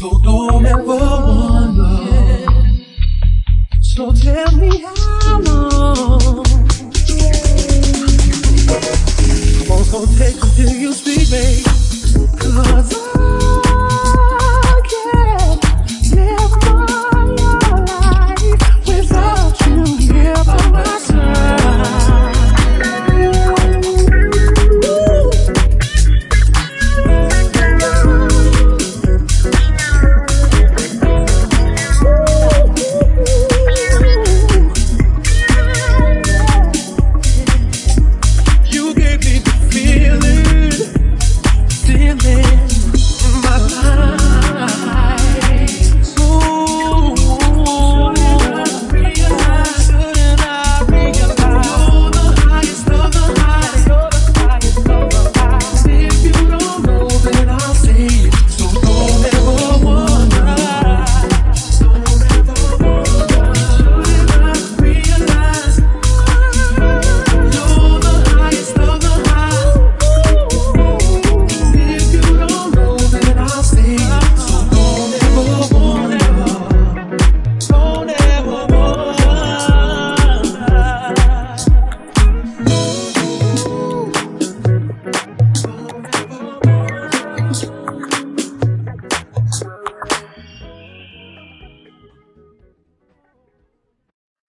So don't ever wonder. So tell me how.